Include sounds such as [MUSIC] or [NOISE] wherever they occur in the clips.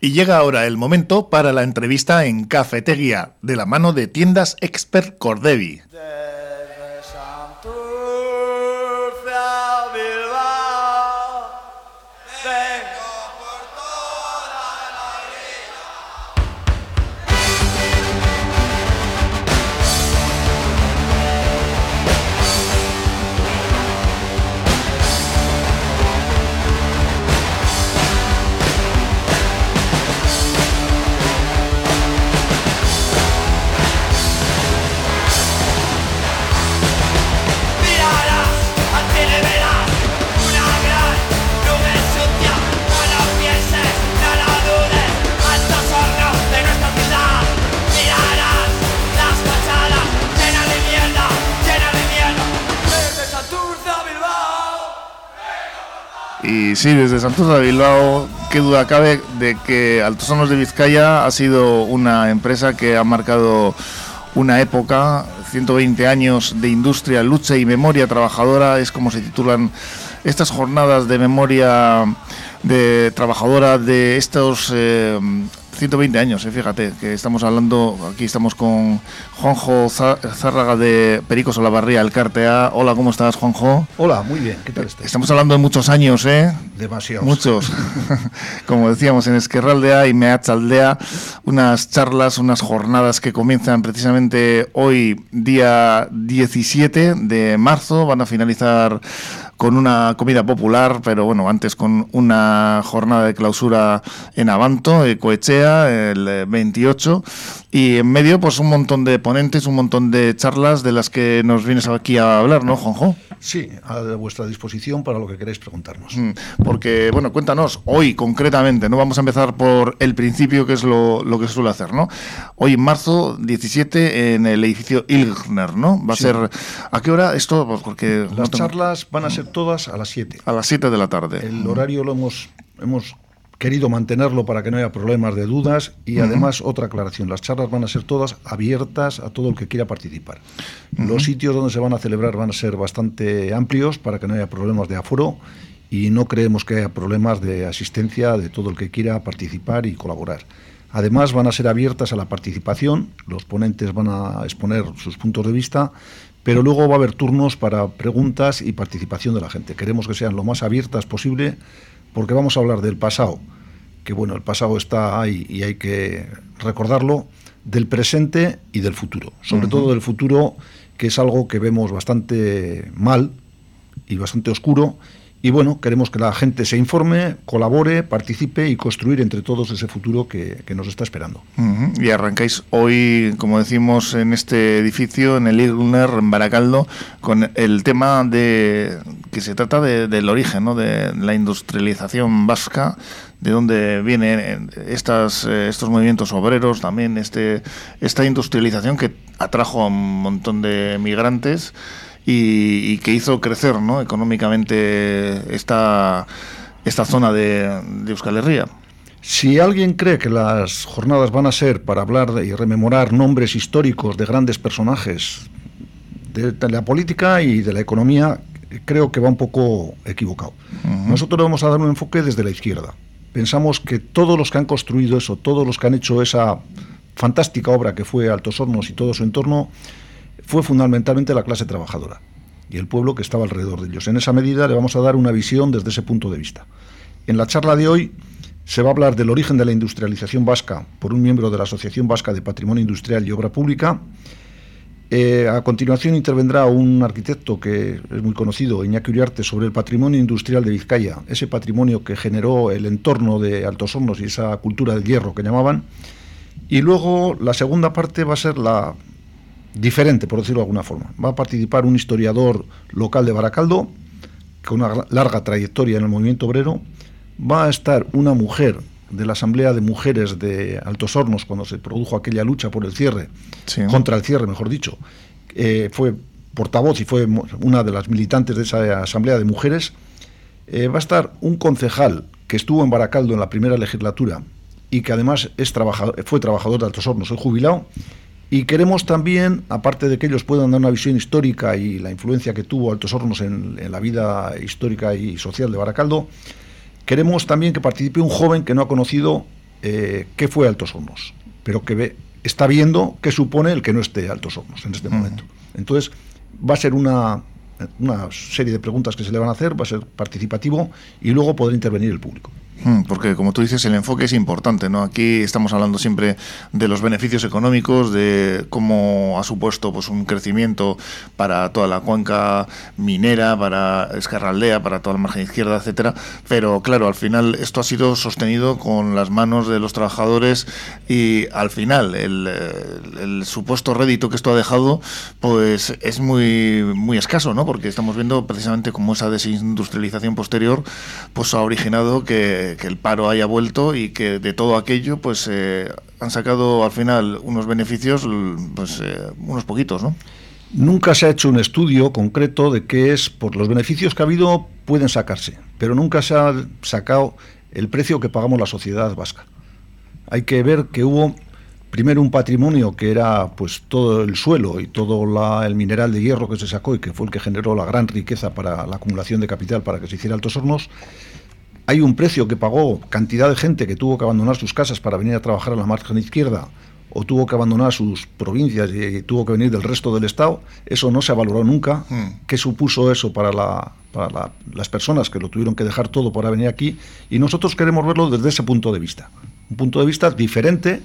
Y llega ahora el momento para la entrevista en Cafetería, de la mano de tiendas Expert Cordevi. Y sí, desde Santos de Bilbao, qué duda cabe de que Altosanos de Vizcaya ha sido una empresa que ha marcado una época, 120 años de industria, lucha y memoria trabajadora, es como se titulan estas jornadas de memoria de trabajadora de estos eh, 120 años, eh, fíjate, que estamos hablando, aquí estamos con Juanjo Zárraga de Pericos Olavarría, el Cartea. Hola, ¿cómo estás, Juanjo? Hola, muy bien, ¿qué tal estás? Estamos hablando de muchos años, ¿eh? Demasiados. Muchos. [LAUGHS] Como decíamos, en Esquerraldea y Meachaldea, unas charlas, unas jornadas que comienzan precisamente hoy, día 17 de marzo, van a finalizar con una comida popular, pero bueno, antes con una jornada de clausura en Avanto, Coechea, el 28, y en medio pues un montón de ponentes, un montón de charlas de las que nos vienes aquí a hablar, ¿no, Juanjo? Sí, a vuestra disposición para lo que queréis preguntarnos. Mm, porque, bueno, cuéntanos, hoy concretamente, ¿no? Vamos a empezar por el principio, que es lo, lo que se suele hacer, ¿no? Hoy en marzo 17 en el edificio Ilgner, ¿no? Va a ser... ¿A qué hora esto? Pues porque... Las charlas van a ser todas a las 7. A las 7 de la tarde. El horario lo hemos, hemos querido mantenerlo para que no haya problemas de dudas y además otra aclaración, las charlas van a ser todas abiertas a todo el que quiera participar. Los sitios donde se van a celebrar van a ser bastante amplios para que no haya problemas de aforo y no creemos que haya problemas de asistencia de todo el que quiera participar y colaborar. Además van a ser abiertas a la participación, los ponentes van a exponer sus puntos de vista, pero luego va a haber turnos para preguntas y participación de la gente. Queremos que sean lo más abiertas posible porque vamos a hablar del pasado, que bueno, el pasado está ahí y hay que recordarlo, del presente y del futuro, sobre todo del futuro, que es algo que vemos bastante mal y bastante oscuro y bueno, queremos que la gente se informe, colabore, participe y construir entre todos ese futuro que, nos está esperando. Y arrancáis hoy, como decimos, en este edificio, en el Ilner, en Baracaldo, con el tema de que se trata del origen, ¿no? de la industrialización vasca, de dónde vienen estas, eh, estos movimientos obreros, también este, esta industrialización que atrajo a un montón de migrantes y, que hizo crecer ¿no? económicamente esta, esta zona de, de Euskal Herria. Si alguien cree que las jornadas van a ser para hablar y rememorar nombres históricos de grandes personajes de, la política y de la economía, creo que va un poco equivocado. Nosotros vamos a dar un enfoque desde la izquierda. Pensamos que todos los que han construido eso, todos los que han hecho esa fantástica obra que fue Altos Hornos y todo su entorno, fue fundamentalmente la clase trabajadora y el pueblo que estaba alrededor de ellos. En esa medida le vamos a dar una visión desde ese punto de vista. En la charla de hoy se va a hablar del origen de la industrialización vasca por un miembro de la Asociación Vasca de Patrimonio Industrial y Obra Pública. Eh, a continuación intervendrá un arquitecto que es muy conocido, Iñaki Uriarte, sobre el patrimonio industrial de Vizcaya, ese patrimonio que generó el entorno de Altos Hornos y esa cultura del hierro que llamaban. Y luego la segunda parte va a ser la diferente, por decirlo de alguna forma. Va a participar un historiador local de Baracaldo, con una larga trayectoria en el movimiento obrero. Va a estar una mujer de la Asamblea de Mujeres de Altos Hornos, cuando se produjo aquella lucha por el cierre, contra el cierre, mejor dicho. Eh, fue portavoz y fue una de las militantes de esa Asamblea de Mujeres. Eh, va a estar un concejal que estuvo en Baracaldo en la primera legislatura y que además es fue trabajador de Altos Hornos, soy jubilado, y queremos también, aparte de que ellos puedan dar una visión histórica y la influencia que tuvo Altos Hornos en, la vida histórica y social de Baracaldo, queremos también que participe un joven que no ha conocido eh, qué fue Altos Hornos, pero que ve, está viendo qué supone el que no esté Altos Hornos en este momento. Entonces, va a ser una, una serie de preguntas que se le van a hacer, va a ser participativo y luego podrá intervenir el público. Hmm, porque, como tú dices, el enfoque es importante, ¿no? Aquí estamos hablando siempre de los beneficios económicos, de cómo ha supuesto pues, un crecimiento para toda la cuenca minera, para Escarraldea, para toda la margen izquierda, etcétera. Pero, claro, al final esto ha sido sostenido con las manos de los trabajadores y, al final, el, supuesto rédito que esto ha dejado, pues es muy, muy escaso, ¿no? Porque estamos viendo precisamente cómo esa desindustrialización posterior pues ha originado que que, el paro haya vuelto y que de todo aquello pues eh, han sacado al final unos beneficios, pues eh, unos poquitos, ¿no? Nunca se ha hecho un estudio concreto de qué es, por los beneficios que ha habido pueden sacarse, pero nunca se ha sacado el precio que pagamos la sociedad vasca. Hay que ver que hubo primero un patrimonio que era pues todo el suelo y todo el mineral de hierro que se sacó y que fue el que generó la gran riqueza para la acumulación de capital para que se hiciera Altos Hornos hay un precio que pagó cantidad de gente que tuvo que abandonar sus casas para venir a trabajar a la margen izquierda o tuvo que abandonar sus provincias y tuvo que venir del resto del Estado, eso no se ha valorado nunca. Hmm. ¿Qué supuso eso para, la, para las personas que lo tuvieron que dejar todo para venir aquí? Y nosotros queremos verlo desde ese punto de vista. Un punto de vista diferente,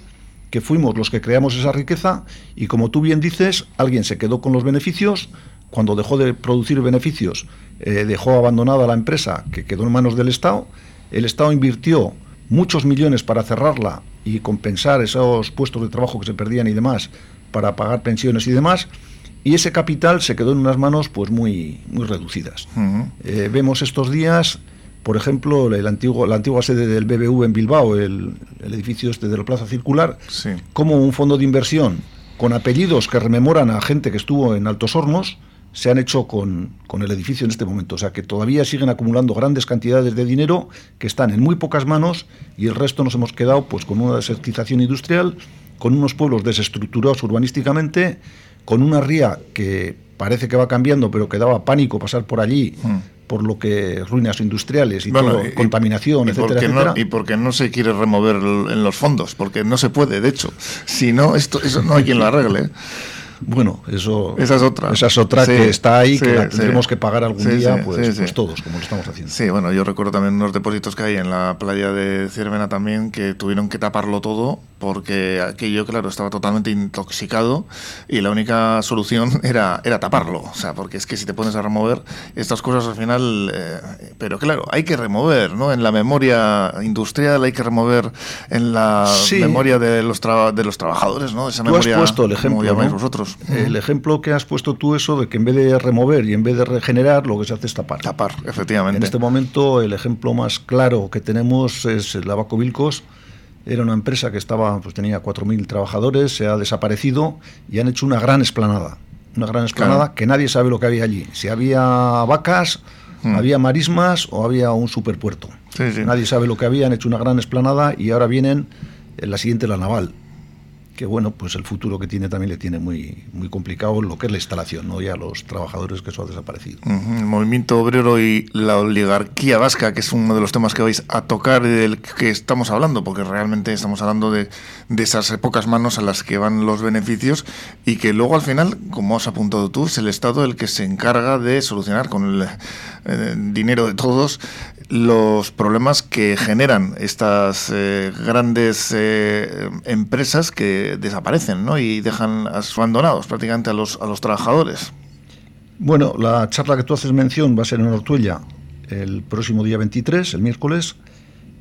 que fuimos los que creamos esa riqueza y como tú bien dices, alguien se quedó con los beneficios, cuando dejó de producir beneficios, eh, dejó abandonada la empresa que quedó en manos del Estado. El Estado invirtió muchos millones para cerrarla y compensar esos puestos de trabajo que se perdían y demás, para pagar pensiones y demás. Y ese capital se quedó en unas manos pues muy, muy reducidas. Eh, vemos estos días, por ejemplo, el antiguo, la antigua sede del BBV en Bilbao, el, edificio este de la Plaza Circular, como un fondo de inversión con apellidos que rememoran a gente que estuvo en Altos Hornos, se han hecho con, el edificio en este momento. O sea que todavía siguen acumulando grandes cantidades de dinero que están en muy pocas manos y el resto nos hemos quedado pues con una desertización industrial, con unos pueblos desestructurados urbanísticamente, con una ría que parece que va cambiando, pero que daba pánico pasar por allí. Hmm. por lo que ruinas industriales y contaminación, etcétera, etcétera. y porque no se quiere remover en los fondos, porque no se puede, de hecho. Si no, esto, eso no hay quien lo arregle. Bueno, eso esa es otra. Esa es otra que está ahí, que la tendremos que pagar algún día, pues, pues, todos, como lo estamos haciendo. Sí, bueno, yo recuerdo también unos depósitos que hay en la playa de Ciervena también, que tuvieron que taparlo todo, porque aquello, claro, estaba totalmente intoxicado y la única solución [LAUGHS] era, era taparlo. O sea, porque es que si te pones a remover estas cosas al final. Eh, pero claro, hay que remover, ¿no? En la memoria industrial hay que remover en la memoria de los, de los trabajadores, ¿no? Esa memoria, has puesto el ejemplo, vosotros. El ejemplo que has puesto tú, eso de que en vez de remover y en vez de regenerar, lo que se hace es tapar. Tapar, efectivamente. En este momento, el ejemplo más claro que tenemos es el Lavaco Vilcos. Era una empresa que estaba, pues tenía 4.000 trabajadores, se ha desaparecido y han hecho una gran esplanada. Una gran esplanada que nadie sabe lo que había allí. Si había vacas, hmm. había marismas o había un superpuerto. Nadie sabe lo que había, han hecho una gran esplanada y ahora vienen en la siguiente, la naval que bueno, pues el futuro que tiene también le tiene muy, muy complicado lo que es la instalación, ¿no? ya los trabajadores que eso ha desaparecido. El movimiento obrero y la oligarquía vasca, que es uno de los temas que vais a tocar y del que estamos hablando, porque realmente estamos hablando de, de esas pocas manos a las que van los beneficios y que luego al final, como has apuntado tú, es el Estado el que se encarga de solucionar con el eh, dinero de todos los problemas que generan estas eh, grandes eh, empresas que desaparecen ¿no? y dejan abandonados prácticamente a los, a los trabajadores. Bueno, la charla que tú haces mención va a ser en Ortuella el próximo día 23, el miércoles.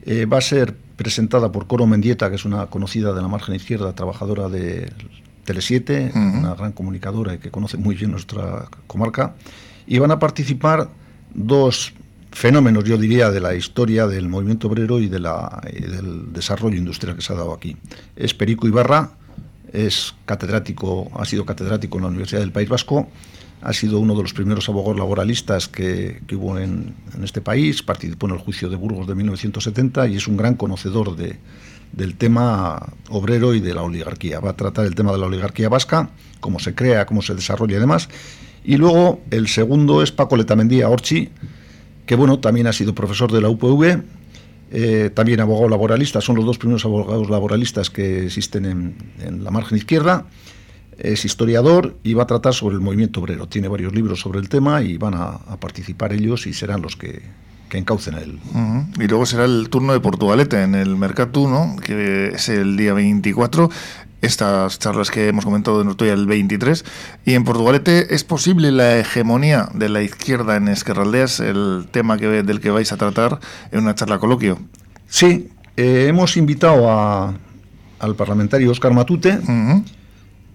Eh, va a ser presentada por Coro Mendieta, que es una conocida de la margen izquierda, trabajadora de Tele7, una gran comunicadora y que conoce muy bien nuestra comarca. Y van a participar dos fenómenos, yo diría, de la historia del movimiento obrero y, del desarrollo industrial que se ha dado aquí. Es Perico Ibarra, es catedrático, ha sido catedrático en la Universidad del País Vasco, ha sido uno de los primeros abogados laboralistas que, hubo en, este país, participó en el juicio de Burgos de 1970 y es un gran conocedor de, del tema obrero y de la oligarquía. Va a tratar el tema de la oligarquía vasca, cómo se crea, cómo se desarrolla y demás. Y luego el segundo es Paco Letamendía Orchi, que bueno, también ha sido profesor de la UPV, eh, también abogado laboralista, son los dos primeros abogados laboralistas que existen en, la margen izquierda. Es historiador y va a tratar sobre el movimiento obrero. Tiene varios libros sobre el tema y van a, participar ellos y serán los que, que encaucen él. Y luego será el turno de Portugalete en el Mercatu, ¿no? que es el día 24 estas charlas que hemos comentado en el 23. Y en Portugalete, ¿es posible la hegemonía de la izquierda en Esquerraldeas, el tema que, del que vais a tratar en una charla coloquio? Sí, eh, hemos invitado a, al parlamentario Oscar Matute.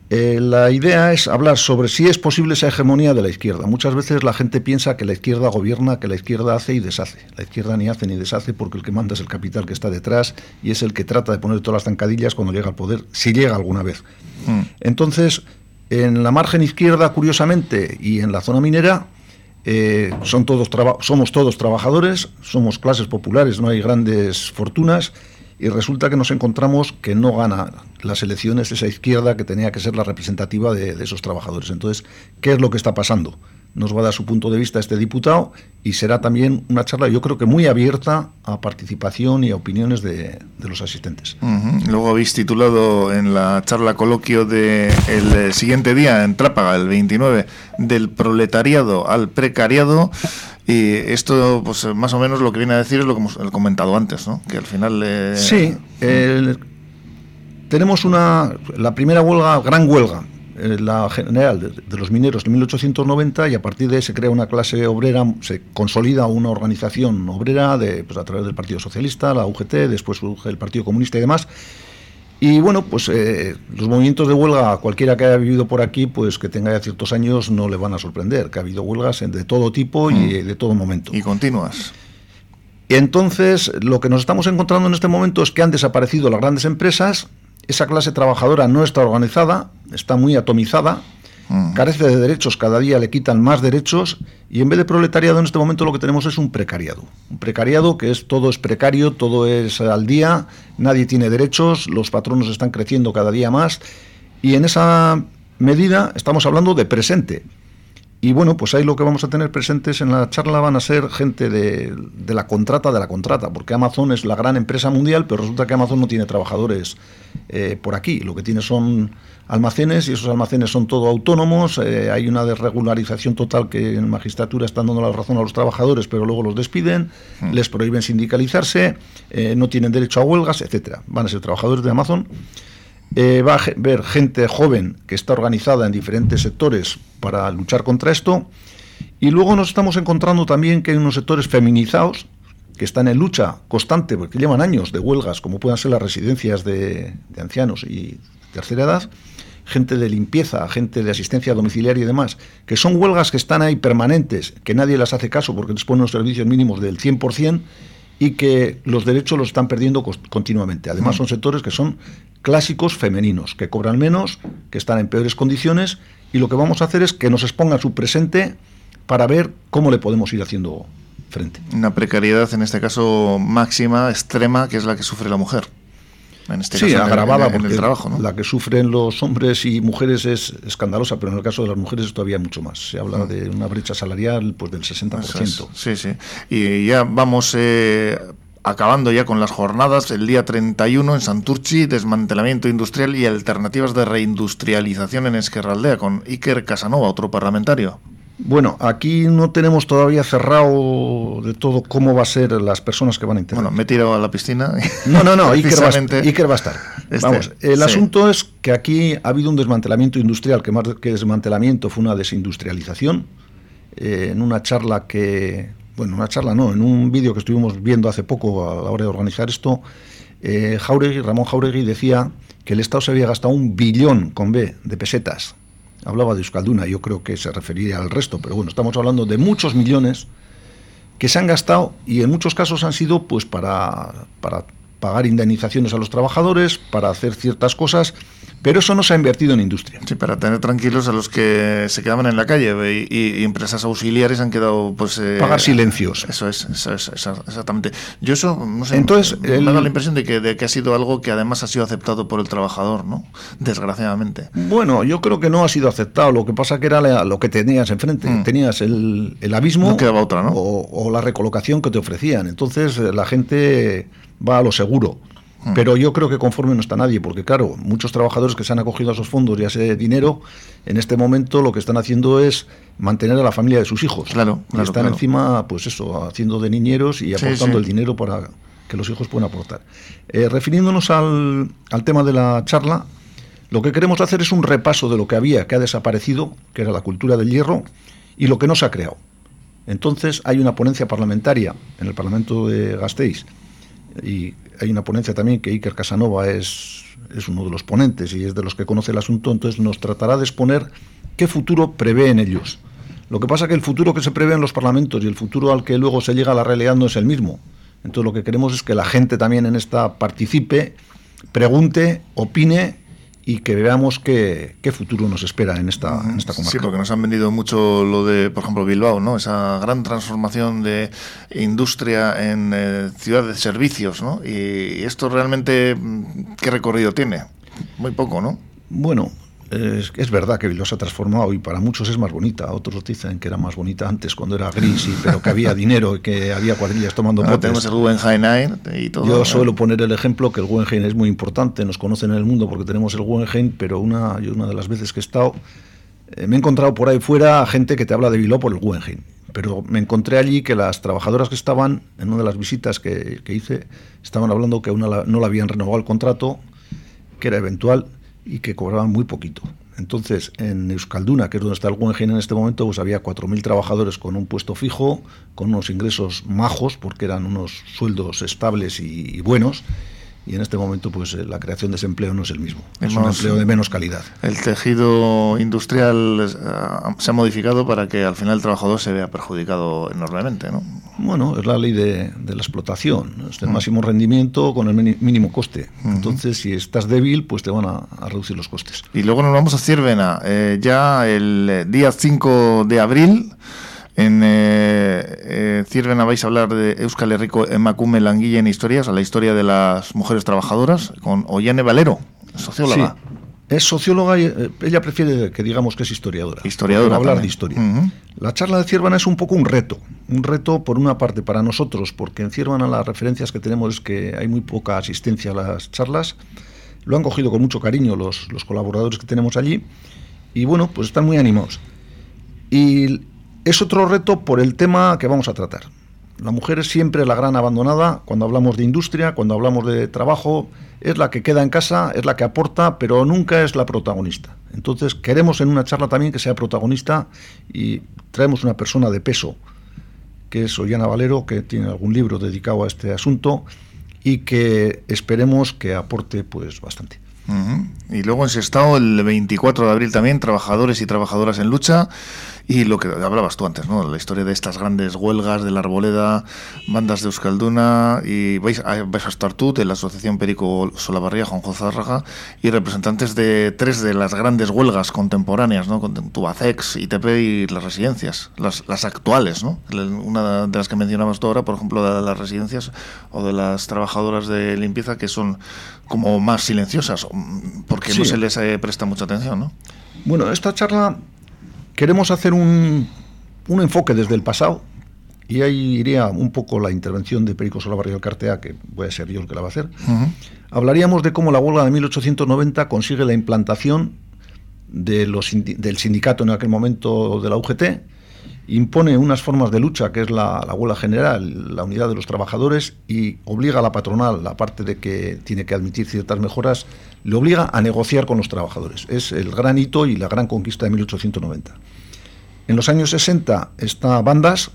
Eh, la idea es hablar sobre si es posible esa hegemonía de la izquierda. Muchas veces la gente piensa que la izquierda gobierna, que la izquierda hace y deshace. La izquierda ni hace ni deshace porque el que manda es el capital que está detrás y es el que trata de poner todas las zancadillas cuando llega al poder, si llega alguna vez. Mm. Entonces, en la margen izquierda, curiosamente, y en la zona minera, eh, son todos somos todos trabajadores, somos clases populares, no hay grandes fortunas y resulta que nos encontramos que no gana las elecciones esa izquierda que tenía que ser la representativa de, esos trabajadores. Entonces, ¿qué es lo que está pasando? Nos va a dar su punto de vista este diputado y será también una charla, yo creo que muy abierta a participación y a opiniones de, los asistentes. Luego habéis titulado en la charla coloquio del el siguiente día, en Trápaga, el 29, del proletariado al precariado. Y esto, pues más o menos lo que viene a decir es lo que hemos comentado antes, ¿no? Que al final... Eh, sí, tenemos una, la primera huelga, gran huelga, eh, la general de, los mineros en 1890 y a partir de ahí se crea una clase obrera, se consolida una organización obrera de, pues, a través del Partido Socialista, la UGT, después surge el Partido Comunista y demás, y bueno, pues eh, los movimientos de huelga, cualquiera que haya vivido por aquí, pues que tenga ya ciertos años, no le van a sorprender, que ha habido huelgas de todo tipo y mm. de todo momento. Y continuas. Y entonces, lo que nos estamos encontrando en este momento es que han desaparecido las grandes empresas, esa clase trabajadora no está organizada, está muy atomizada, Carece de derechos, cada día le quitan más derechos y en vez de proletariado en este momento lo que tenemos es un precariado. Un precariado que es todo es precario, todo es al día, nadie tiene derechos, los patronos están creciendo cada día más y en esa medida estamos hablando de presente. Y bueno, pues ahí lo que vamos a tener presentes en la charla van a ser gente de, la contrata de la contrata, porque Amazon es la gran empresa mundial, pero resulta que Amazon no tiene trabajadores eh, por aquí. Lo que tiene son almacenes y esos almacenes son todo autónomos. Eh, hay una desregularización total que en magistratura están dando la razón a los trabajadores, pero luego los despiden, mm. les prohíben sindicalizarse, eh, no tienen derecho a huelgas, etcétera. Van a ser trabajadores de Amazon. Eh, va a ver gente joven que está organizada en diferentes sectores para luchar contra esto. Y luego nos estamos encontrando también que hay unos sectores feminizados que están en lucha constante, porque llevan años de huelgas, como puedan ser las residencias de, de ancianos y tercera edad, gente de limpieza, gente de asistencia domiciliaria y demás, que son huelgas que están ahí permanentes, que nadie las hace caso porque les ponen los servicios mínimos del 100% y que los derechos los están perdiendo continuamente. Además mm. son sectores que son clásicos femeninos, que cobran menos, que están en peores condiciones y lo que vamos a hacer es que nos expongan su presente para ver cómo le podemos ir haciendo frente. Una precariedad en este caso máxima, extrema, que es la que sufre la mujer. En este sí, agravada porque el trabajo, la que sufren los hombres y mujeres es escandalosa, pero en el caso de las mujeres es todavía mucho más. Se habla mm. de una brecha salarial pues del 60%. sí, sí. Y ya vamos eh, acabando ya con las jornadas, el día 31 en Santurchi, desmantelamiento industrial y alternativas de reindustrialización en Esquerraldea, con Iker Casanova, otro parlamentario. Bueno, aquí no tenemos todavía cerrado de todo cómo va a ser las personas que van a integrar. Bueno, me he tirado a la piscina. No, no, no, [LAUGHS] Iker va, a estar. Este, Vamos, el asunto es que aquí ha habido un desmantelamiento industrial, que más que desmantelamiento fue una desindustrialización. Eh, en una charla que, bueno, una charla no, en un vídeo que estuvimos viendo hace poco a la hora de organizar esto, eh, Jauregui, Ramón Jauregui decía que el Estado se había gastado un billón con B de pesetas hablaba de Euskalduna, yo creo que se refería al resto, pero bueno, estamos hablando de muchos millones que se han gastado y en muchos casos han sido pues para, para pagar indemnizaciones a los trabajadores, para hacer ciertas cosas, Pero eso no se ha invertido en industria. Sí, para tener tranquilos a los que se quedaban en la calle y, empresas auxiliares han quedado, pues... Eh, Pagar silencios. Eso es, eso es, exactamente. Yo eso, no sé, Entonces, me, da la impresión de que, de que ha sido algo que además ha sido aceptado por el trabajador, ¿no? Desgraciadamente. Bueno, yo creo que no ha sido aceptado. Lo que pasa que era lo que tenías enfrente. Mm. Tenías el, el abismo... No quedaba otra, ¿no? O, o la recolocación que te ofrecían. Entonces eh, la gente va a lo seguro. Mm. Pero yo creo que conforme no está nadie, porque claro, muchos trabajadores que se han acogido a esos fondos y a ese dinero, en este momento lo que están haciendo es mantener a la familia de sus hijos. Claro, y están encima, pues eso, haciendo de niñeros y aportando el dinero para que los hijos puedan aportar. Eh, refiriéndonos al, al tema de la charla, lo que queremos hacer es un repaso de lo que había, que ha desaparecido, que era la cultura del hierro, y lo que no se ha creado. Entonces hay una ponencia parlamentaria en el Parlamento de Gasteiz y hay una ponencia también que Iker Casanova es, es uno de los ponentes y es de los que conoce el asunto, entonces nos tratará de exponer qué futuro prevén ellos. Lo que pasa es que el futuro que se prevé en los parlamentos y el futuro al que luego se llega a la realidad no es el mismo. Entonces lo que queremos es que la gente también en esta participe, pregunte, opine y que veamos qué, qué futuro nos espera en esta, en esta comarca. Sí, porque nos han vendido mucho lo de, por ejemplo, Bilbao, ¿no? Esa gran transformación de industria en eh, ciudad de servicios, ¿no? Y esto realmente, ¿qué recorrido tiene? Muy poco, ¿no? Bueno, es, verdad que Bilbao se ha transformado y para muchos es más bonita. Otros dicen que era más bonita antes cuando era gris, y, pero que había [LAUGHS] dinero y que había cuadrillas tomando Ahora tenemos el Guggenheim y todo. Yo suelo poner el ejemplo que el Guggenheim es muy importante, nos conocen en el mundo porque tenemos el Guggenheim, pero una, yo una de las veces que he estado, eh, me he encontrado por ahí fuera gente que te habla de Bilbao por el Guggenheim. Pero me encontré allí que las trabajadoras que estaban, en una de las visitas que, que hice, estaban hablando que una no le habían renovado el contrato, que era eventual y que cobraban muy poquito. Entonces, en Euskalduna, que es donde está el Guggenheim en este momento, pues había 4.000 trabajadores con un puesto fijo, con unos ingresos majos, porque eran unos sueldos estables y, y buenos, y en este momento pues eh, la creación de ese empleo no es el mismo, es un empleo de menos calidad. El tejido industrial eh, se ha modificado para que al final el trabajador se vea perjudicado enormemente, ¿no? Bueno, es la ley de, la explotación, es el máximo rendimiento con el mínimo coste. Entonces, si estás débil, pues te van a, reducir los costes. Y luego nos vamos a Ciervena, eh, ya el día 5 de abril en eh, eh, vais a hablar de Euskal Herriko Emakume Languilla en historias, a la historia de las mujeres trabajadoras, con Ollane Valero, socióloga. Sí. Es socióloga y eh, ella prefiere que digamos que es historiadora. Historiadora. Hablar de historia. La charla de Ciervana es un poco un reto. Un reto, por una parte, para nosotros, porque en Ciervana las referencias que tenemos es que hay muy poca asistencia a las charlas. Lo han cogido con mucho cariño los, los colaboradores que tenemos allí. Y bueno, pues están muy animados. Y es otro reto por el tema que vamos a tratar. La mujer es siempre la gran abandonada cuando hablamos de industria, cuando hablamos de trabajo, es la que queda en casa, es la que aporta, pero nunca es la protagonista. Entonces queremos en una charla también que sea protagonista y traemos una persona de peso, que es Ollana Valero, que tiene algún libro dedicado a este asunto y que esperemos que aporte pues bastante. Y luego en estado el 24 de abril también, trabajadores y trabajadoras en lucha. Y lo que hablabas tú antes, ¿no? La historia de estas grandes huelgas de la Arboleda, bandas de Euskalduna, y vais a, vais a estar tú, de la Asociación Perico Solabarría, Juan José Raja, y representantes de tres de las grandes huelgas contemporáneas, ¿no? Con Tubacex, ITP y las residencias, las, las actuales, ¿no? Una de las que mencionabas tú ahora, por ejemplo, de las residencias o de las trabajadoras de limpieza que son como más silenciosas, porque no se les eh, presta mucha atención, ¿no? Bueno, esta charla Queremos hacer un, un enfoque desde el pasado y ahí iría un poco la intervención de Perico Solabarri del Cartea, que voy a ser yo el que la va a hacer. Hablaríamos de cómo la huelga de 1890 consigue la implantación de los, del sindicato en aquel momento de la UGT, impone unas formas de lucha, que es la, la, huelga general, la unidad de los trabajadores, y obliga a la patronal, aparte de que tiene que admitir ciertas mejoras, le obliga a negociar con los trabajadores. Es el gran hito y la gran conquista de 1890. En los años 60, esta bandas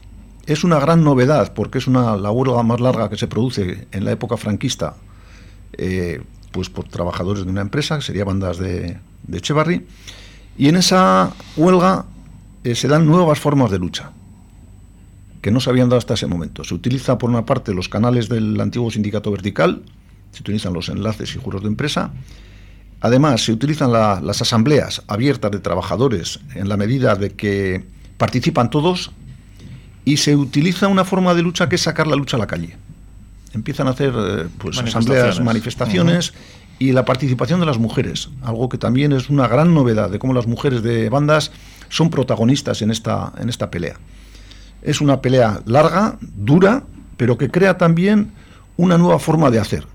es una gran novedad, porque es una, la huelga más larga que se produce en la época franquista, eh, pues por trabajadores de una empresa, que sería bandas de, de Echevarri, y en esa huelga eh, se dan nuevas formas de lucha que no se habían dado hasta ese momento. Se utiliza por una parte los canales del antiguo sindicato vertical, se utilizan los enlaces y juros de empresa, Además, se utilizan las asambleas abiertas de trabajadores en la medida de que participan todos y se utiliza una forma de lucha que es sacar la lucha a la calle. Empiezan a hacer eh, pues, asambleas, manifestaciones y la participación de las mujeres, algo que también es una gran novedad de cómo las mujeres de bandas son protagonistas en esta, en esta pelea. Es una pelea larga, dura, pero que crea también una nueva forma de hacer.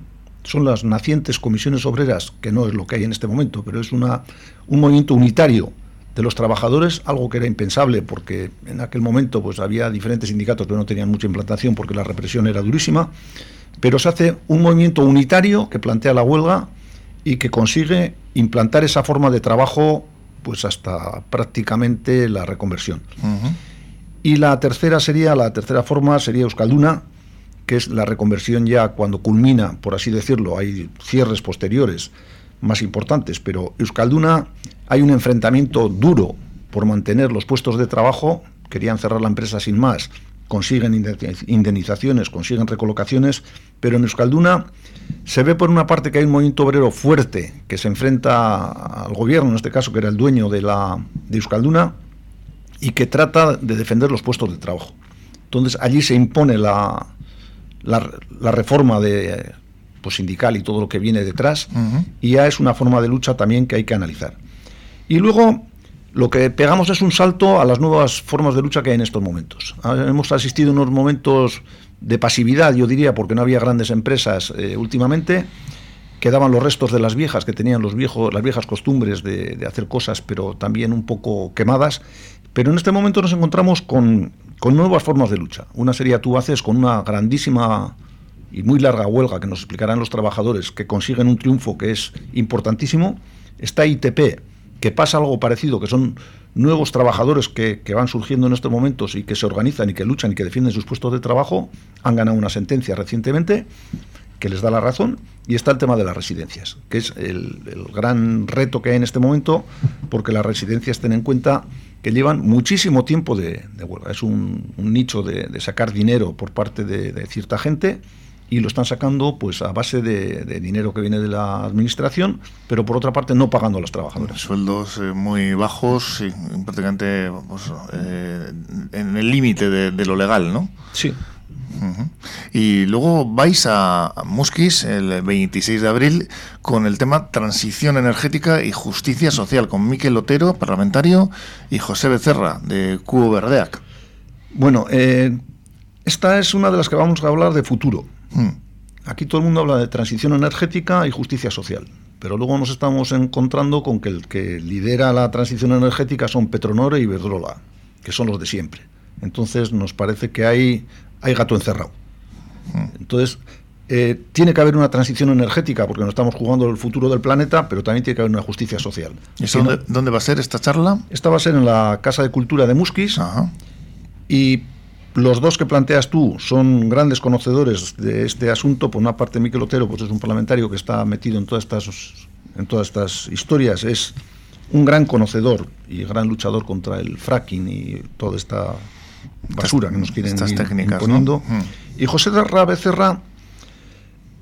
Son las nacientes comisiones obreras, que no es lo que hay en este momento, pero es una, un movimiento unitario de los trabajadores, algo que era impensable porque en aquel momento pues había diferentes sindicatos que no tenían mucha implantación porque la represión era durísima, pero se hace un movimiento unitario que plantea la huelga y que consigue implantar esa forma de trabajo pues hasta prácticamente la reconversión. Y la tercera sería, la tercera forma sería Euskalduna, que es la reconversión ya cuando culmina, por así decirlo, hay cierres posteriores más importantes, pero Euskalduna hay un enfrentamiento duro por mantener los puestos de trabajo, querían cerrar la empresa sin más, consiguen indemnizaciones, consiguen recolocaciones, pero en Euskalduna se ve por una parte que hay un movimiento obrero fuerte que se enfrenta al gobierno, en este caso que era el dueño de, la, de Euskalduna, y que trata de defender los puestos de trabajo. Entonces allí se impone la, la, reforma de, pues, sindical y todo lo que viene detrás, y ya es una forma de lucha también que hay que analizar. Y luego lo que pegamos es un salto a las nuevas formas de lucha que hay en estos momentos. Ah, hemos asistido a unos momentos de pasividad, yo diría, porque no había grandes empresas eh, últimamente. Quedaban los restos de las viejas, que tenían los viejos, las viejas costumbres de, hacer cosas, pero también un poco quemadas. Pero en este momento nos encontramos con, con nuevas formas de lucha. Una sería tú haces con una grandísima y muy larga huelga que nos explicarán los trabajadores, que consiguen un triunfo que es importantísimo. Está ITP, que pasa algo parecido, que son nuevos trabajadores que, van surgiendo en estos momentos y que se organizan y que luchan y que defienden sus puestos de trabajo, han ganado una sentencia recientemente que les da la razón, y está el tema de las residencias, que es el, gran reto que hay en este momento, porque las residencias tienen en cuenta que llevan muchísimo tiempo de, huelga. Es un, nicho de, sacar dinero por parte de cierta gente y lo están sacando pues a base de, dinero que viene de la administración, pero por otra parte no pagando a los trabajadores. Sueldos eh, muy bajos y prácticamente pues, eh, en el límite de, lo legal, ¿no? Sí. Y luego vais a Musquis el 26 de abril con el tema Transición energética y justicia social, con Miquel Otero, parlamentario, y José Becerra, de Cubo Verdeac. Bueno, eh, esta es una de las que vamos a hablar de futuro. Aquí todo el mundo habla de transición energética y justicia social, pero luego nos estamos encontrando con que el que lidera la transición energética son Petronor y Iberdrola, que son los de siempre. Entonces nos parece que hay, hay gato encerrado. Hmm. Entonces, eh, tiene que haber una transición energética porque nos estamos jugando el futuro del planeta, pero también tiene que haber una justicia social. ¿Y dónde, va a ser esta charla? Esta va a ser en la Casa de Cultura de Musquis. Y los dos que planteas tú son grandes conocedores de este asunto. Por una parte, Miquel Otero pues es un parlamentario que está metido en todas estas, en todas estas historias. Es un gran conocedor y gran luchador contra el fracking y toda esta basura que nos quieren estas técnicas, imponiendo. Mm. Y José de Becerra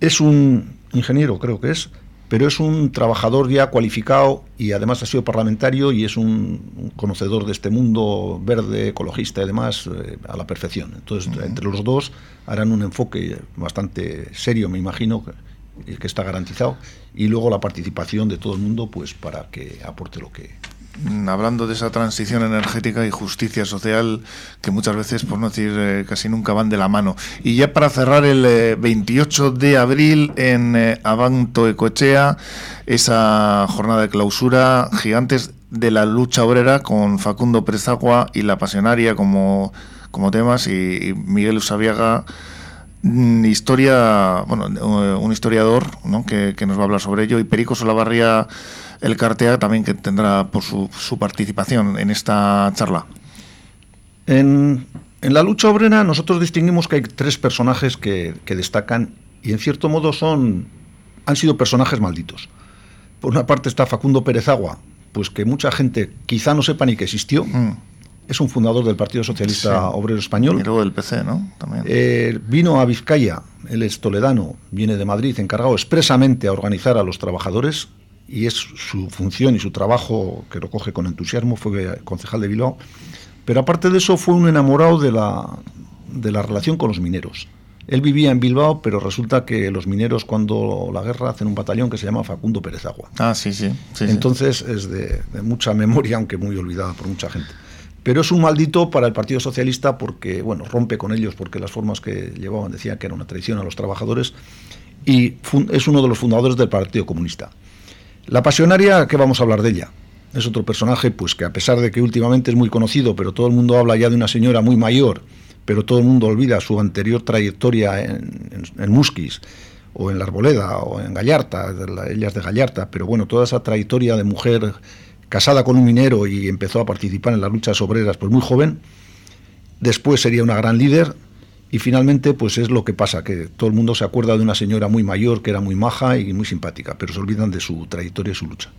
es un ingeniero, creo que es, pero es un trabajador ya cualificado y además ha sido parlamentario y es un, conocedor de este mundo verde, ecologista y demás eh, a la perfección. Entonces, entre los dos harán un enfoque bastante serio, me imagino, que, que está garantizado, y luego la participación de todo el mundo pues para que aporte lo que, hablando de esa transición energética y justicia social que muchas veces, por no decir eh, casi nunca, van de la mano. Y ya para cerrar el 28 eh, de abril en eh, Abanto Ecochea, esa jornada de clausura, gigantes de la lucha obrera con Facundo Prezagua y la pasionaria como, como temas y, Miguel Usabiaga mm, historia, bueno, un historiador ¿no? que, que, nos va a hablar sobre ello, y Perico Solabarria el Cartea también que tendrá por su, participación en esta charla. En, la lucha obrera nosotros distinguimos que hay tres personajes que, destacan y en cierto modo son han sido personajes malditos. Por una parte está Facundo Pérez Agua, pues que mucha gente quizá no sepa ni que existió. Mm. Es un fundador del Partido Socialista Obrero Español. Y luego del PC, ¿no? También. Eh, vino a Vizcaya, él es toledano, viene de Madrid, encargado expresamente a organizar a los trabajadores y es su función y su trabajo que lo coge con entusiasmo, fue concejal de Bilbao, pero aparte de eso fue un enamorado de la, de la relación con los mineros. Él vivía en Bilbao, pero resulta que los mineros cuando la guerra hacen un batallón que se llama Facundo Pérez Agua. Ah, sí, sí. Entonces es de, mucha memoria, aunque muy olvidada por mucha gente. Pero es un maldito para el Partido Socialista porque, bueno, rompe con ellos porque las formas que llevaban decían que era una traición a los trabajadores y es uno de los fundadores del Partido Comunista. La pasionaria, ¿qué vamos a hablar de ella? Es otro personaje, pues que a pesar de que últimamente es muy conocido, pero todo el mundo habla ya de una señora muy mayor, pero todo el mundo olvida su anterior trayectoria en, en, Musquis, o en La Arboleda, o en Gallarta, ellas de Gallarta, pero bueno, toda esa trayectoria de mujer casada con un minero y empezó a participar en las luchas obreras pues muy joven, después sería una gran líder, y finalmente, pues es lo que pasa, que todo el mundo se acuerda de una señora muy mayor, que era muy maja y muy simpática, pero se olvidan de su trayectoria y su lucha.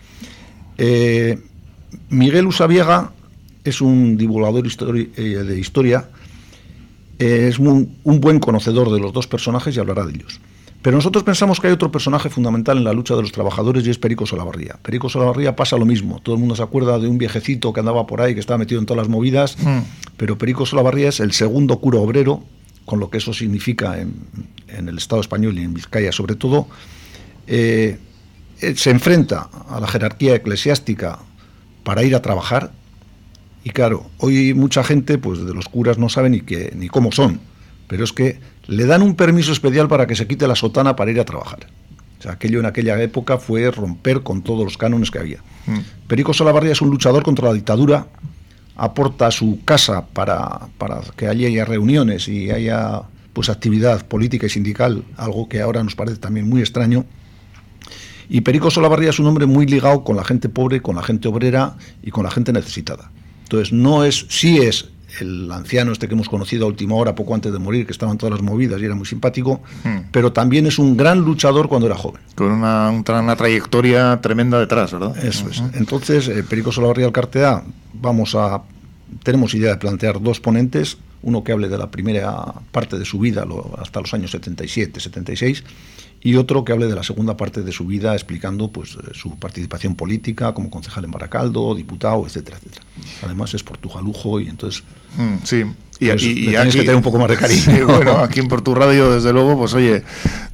Eh, Miguel Usabiega es un divulgador eh, de historia, eh, es un buen conocedor de los dos personajes y hablará de ellos. Pero nosotros pensamos que hay otro personaje fundamental en la lucha de los trabajadores y es Perico Solavarría. Perico Solavarría pasa lo mismo. Todo el mundo se acuerda de un viejecito que andaba por ahí, que estaba metido en todas las movidas, mm. pero Perico Solavarría es el segundo cura obrero con lo que eso significa en, el Estado español y en Vizcaya sobre todo, eh, eh, se enfrenta a la jerarquía eclesiástica para ir a trabajar. Y claro, hoy mucha gente, pues de los curas no sabe ni, qué, ni cómo son, pero es que le dan un permiso especial para que se quite la sotana para ir a trabajar. O sea, aquello en aquella época fue romper con todos los cánones que había. Mm. Perico Solabarria es un luchador contra la dictadura aporta su casa para, para que allí haya reuniones y haya pues actividad política y sindical, algo que ahora nos parece también muy extraño. Y Perico Solabarría es un hombre muy ligado con la gente pobre, con la gente obrera y con la gente necesitada. Entonces, no es, sí es el anciano este que hemos conocido a última hora, poco antes de morir, que estaban todas las movidas y era muy simpático, hmm. pero también es un gran luchador cuando era joven. Con una, una trayectoria tremenda detrás, ¿verdad? Eso es. Entonces, eh, Perico Solabarría Alcartea, vamos a, tenemos idea de plantear dos ponentes, uno que hable de la primera parte de su vida, hasta los años 77, 76, y otro que hable de la segunda parte de su vida explicando pues eh, su participación política como concejal en Baracaldo, diputado, etcétera, etcétera. Además es portugalujo y entonces mm, sí. Y, pues, y, tienes que tener un poco más de cariño. [LAUGHS] bueno, [LAUGHS] aquí en Portu Radio, desde luego, pues oye,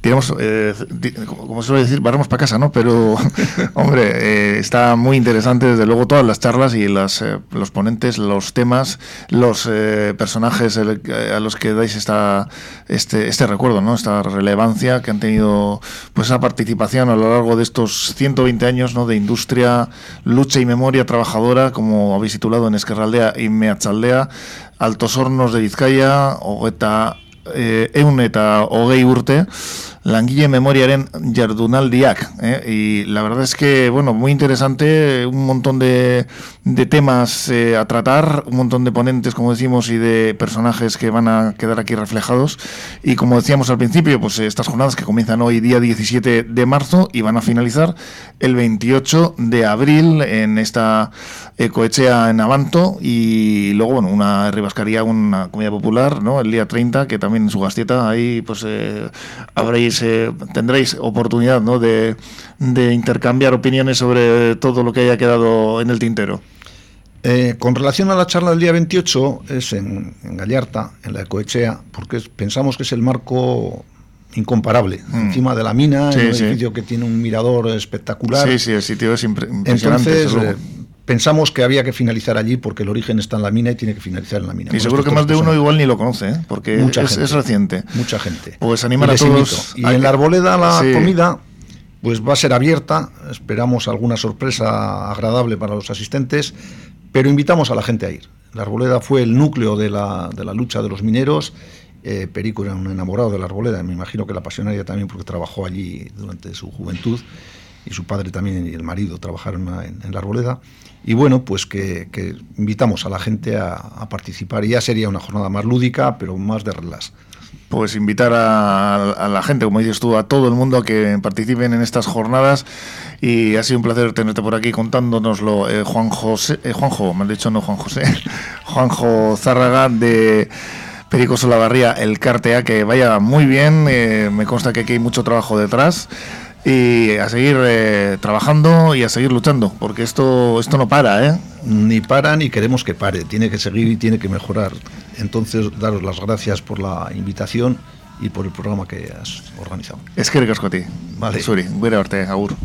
tenemos, eh, como suele decir, vamos para casa, ¿no? Pero, [LAUGHS] hombre, eh, está muy interesante, desde luego, todas las charlas y las, eh, los ponentes, los temas, los personajes a los que dais esta, este, este recuerdo, ¿no? Esta relevancia que han tenido, pues, esa participación a lo largo de estos 120 años, ¿no? De industria, lucha y memoria trabajadora, como habéis titulado en Esquerraldea y Meachaldea, Altos Hornos de Vizcaya, o eta, eh, eun eta hogei urte, langile memoriaren jardunaldiak. ¿eh? Y la verdad es que, bueno, muy interesante, un montón de, de temas eh, a tratar, un montón de ponentes, como decimos, y de personajes que van a quedar aquí reflejados. Y como decíamos al principio, pues estas jornadas que comienzan hoy, día 17 de marzo, y van a finalizar el 28 de abril en esta Ecoechea en Avanto, y luego, bueno, una ribascaría, una comida popular, ¿no? El día 30, que también en su gastieta, ahí pues eh, habréis tendréis oportunidad ¿no? de, intercambiar opiniones sobre todo lo que haya quedado en el tintero. Eh, con relación a la charla del día 28, es en, Gallarta, en la Ecoechea, porque pensamos que es el marco incomparable. Mm. Encima de la mina, en un edificio que tiene un mirador espectacular. Sí, sí, el sitio es impresionante. Entonces, pensamos que había que finalizar allí porque el origen está en la mina y tiene que finalizar en la mina. Y seguro que más de uno igual ni lo conoce, ¿eh? porque es, reciente. Mucha gente. Pues animar a todos. Y en la arboleda la comida pues va a ser abierta, esperamos alguna sorpresa agradable para los asistentes, pero invitamos a la gente a ir. La arboleda fue el núcleo de la, de la lucha de los mineros. Eh, Perico era un enamorado de la arboleda, me imagino que la apasionaria también porque trabajó allí durante su juventud y su padre también y el marido trabajaron en la arboleda y bueno, pues que, invitamos a la gente a, participar. Y ya sería una jornada más lúdica, pero más de relax. Pues invitar a, la gente, como dices tú, a todo el mundo a que participen en estas jornadas. Y ha sido un placer tenerte por aquí contándonoslo, eh, Juan José, eh, Juanjo, me han dicho no Juan José, [LAUGHS] Juanjo Zárraga de Perico Solavarría, el Cartea, que vaya muy bien. Eh, me consta que aquí hay mucho trabajo detrás. Y a seguir eh, trabajando y a seguir luchando, porque esto, esto no para, ¿eh? Ni para ni queremos que pare, tiene que seguir y tiene que mejorar. Entonces, daros las gracias por la invitación y por el programa que has organizado. Es que a ti. Vale. Suri, voy a verte, agur.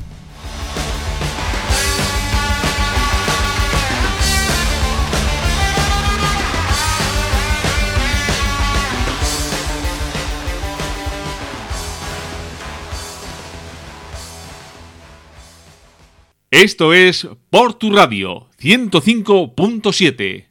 Esto es Por tu Radio 105.7.